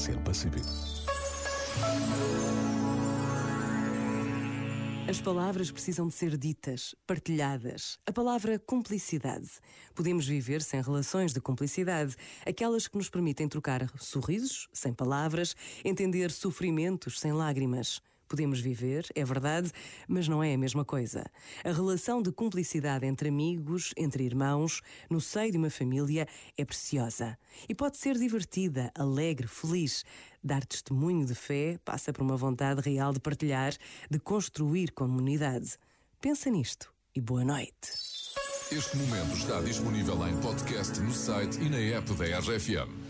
Oceano Pacífico. As palavras precisam de ser ditas, partilhadas. A palavra cumplicidade. Podemos viver sem relações de cumplicidade, aquelas que nos permitem trocar sorrisos sem palavras, entender sofrimentos sem lágrimas. Podemos viver, é verdade, mas não é a mesma coisa. A relação de cumplicidade entre amigos, entre irmãos, no seio de uma família é preciosa. E pode ser divertida, alegre, feliz. Dar testemunho de fé passa por uma vontade real de partilhar, de construir comunidade. Pensa nisto e boa noite. Este momento está disponível em podcast no site e na app da RFM.